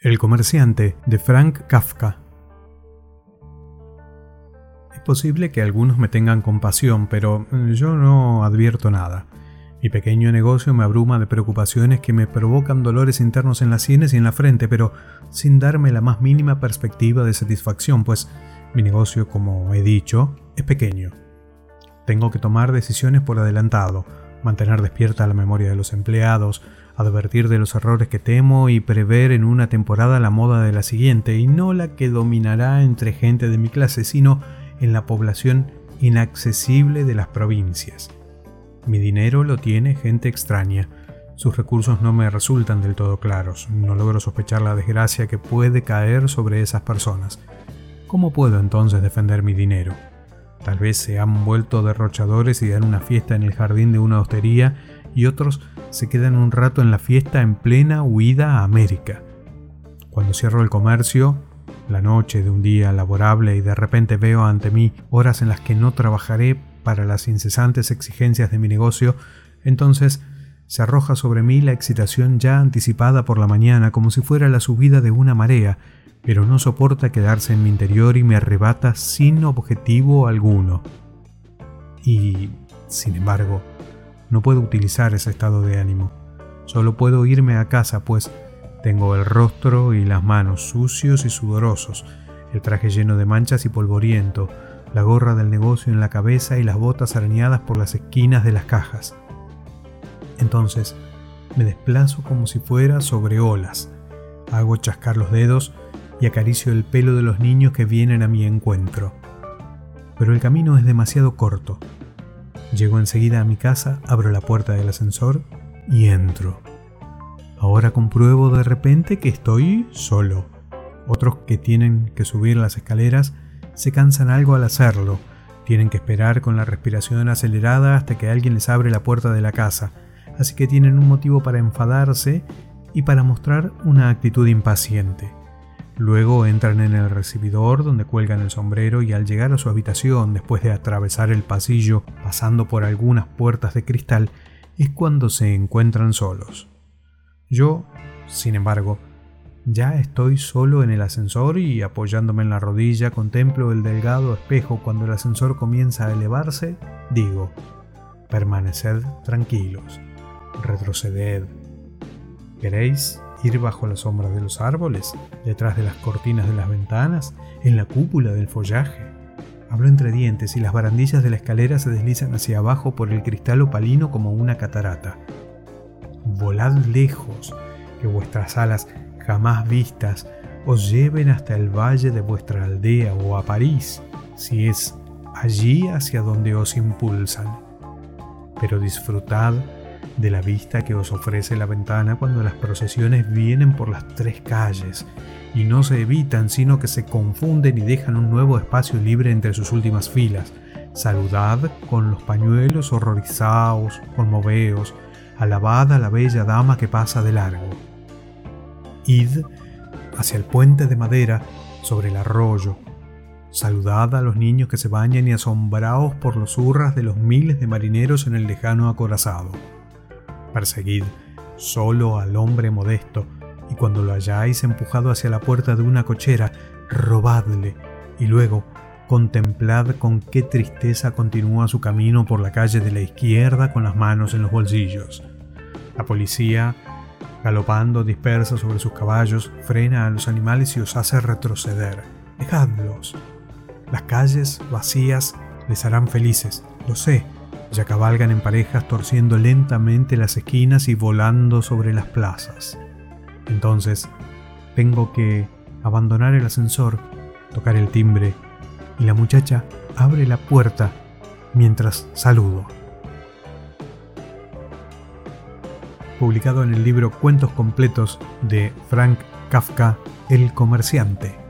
El comerciante de Frank Kafka. Es posible que algunos me tengan compasión, pero yo no advierto nada. Mi pequeño negocio me abruma de preocupaciones que me provocan dolores internos en las sienes y en la frente, pero sin darme la más mínima perspectiva de satisfacción, pues mi negocio, como he dicho, es pequeño. Tengo que tomar decisiones por adelantado, mantener despierta la memoria de los empleados, advertir de los errores que temo y prever en una temporada la moda de la siguiente, y no la que dominará entre gente de mi clase, sino en la población inaccesible de las provincias. Mi dinero lo tiene gente extraña. Sus recursos no me resultan del todo claros. No logro sospechar la desgracia que puede caer sobre esas personas. ¿Cómo puedo entonces defender mi dinero? Tal vez se han vuelto derrochadores y dan una fiesta en el jardín de una hostería y otros se quedan un rato en la fiesta en plena huida a América. Cuando cierro el comercio, la noche de un día laborable y de repente veo ante mí horas en las que no trabajaré para las incesantes exigencias de mi negocio, entonces se arroja sobre mí la excitación ya anticipada por la mañana como si fuera la subida de una marea, pero no soporta quedarse en mi interior y me arrebata sin objetivo alguno. Y, sin embargo, no puedo utilizar ese estado de ánimo. Solo puedo irme a casa, pues tengo el rostro y las manos sucios y sudorosos, el traje lleno de manchas y polvoriento, la gorra del negocio en la cabeza y las botas arañadas por las esquinas de las cajas. Entonces, me desplazo como si fuera sobre olas. Hago chascar los dedos y acaricio el pelo de los niños que vienen a mi encuentro. Pero el camino es demasiado corto. Llego enseguida a mi casa, abro la puerta del ascensor y entro. Ahora compruebo de repente que estoy solo. Otros que tienen que subir las escaleras se cansan algo al hacerlo. Tienen que esperar con la respiración acelerada hasta que alguien les abre la puerta de la casa. Así que tienen un motivo para enfadarse y para mostrar una actitud impaciente. Luego entran en el recibidor donde cuelgan el sombrero y al llegar a su habitación, después de atravesar el pasillo pasando por algunas puertas de cristal, es cuando se encuentran solos. Yo, sin embargo, ya estoy solo en el ascensor y apoyándome en la rodilla contemplo el delgado espejo cuando el ascensor comienza a elevarse, digo, permaneced tranquilos, retroceded. ¿Queréis ir bajo la sombra de los árboles, detrás de las cortinas de las ventanas, en la cúpula del follaje. Hablo entre dientes y las barandillas de la escalera se deslizan hacia abajo por el cristal opalino como una catarata. Volad lejos, que vuestras alas jamás vistas os lleven hasta el valle de vuestra aldea o a París, si es allí hacia donde os impulsan. Pero disfrutad de la vista que os ofrece la ventana cuando las procesiones vienen por las tres calles y no se evitan sino que se confunden y dejan un nuevo espacio libre entre sus últimas filas. Saludad con los pañuelos horrorizados, conmoveos, alabad a la bella dama que pasa de largo. Id hacia el puente de madera sobre el arroyo. Saludad a los niños que se bañan y asombraos por los hurras de los miles de marineros en el lejano acorazado. Perseguid solo al hombre modesto, y cuando lo hayáis empujado hacia la puerta de una cochera, robadle, y luego contemplad con qué tristeza continúa su camino por la calle de la izquierda con las manos en los bolsillos. La policía, galopando dispersa sobre sus caballos, frena a los animales y os hace retroceder. Dejadlos. Las calles vacías les harán felices, lo sé, ya cabalgan en parejas torciendo lentamente las esquinas y volando sobre las plazas. Entonces, tengo que abandonar el ascensor, tocar el timbre, y la muchacha abre la puerta mientras saludo. Publicado en el libro Cuentos completos de Frank Kafka, El comerciante.